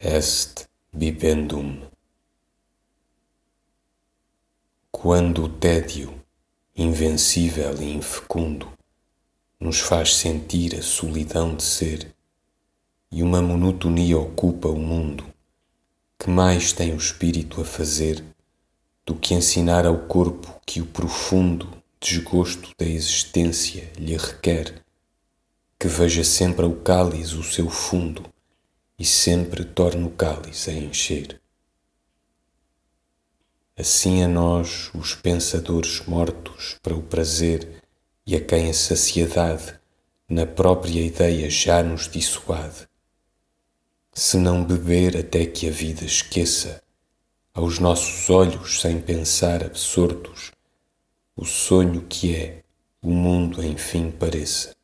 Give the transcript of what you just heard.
est bibendum. Quando o tédio, invencível e infecundo, nos faz sentir a solidão de ser e uma monotonia ocupa o mundo, que mais tem o espírito a fazer do que ensinar ao corpo que o profundo desgosto da existência lhe requer que veja sempre ao cálice o seu fundo e sempre torne o cálice a encher. Assim a nós, os pensadores mortos para o prazer e a quem a saciedade na própria ideia já nos dissuade, se não beber até que a vida esqueça, aos nossos olhos sem pensar absortos, o sonho que é o mundo enfim pareça.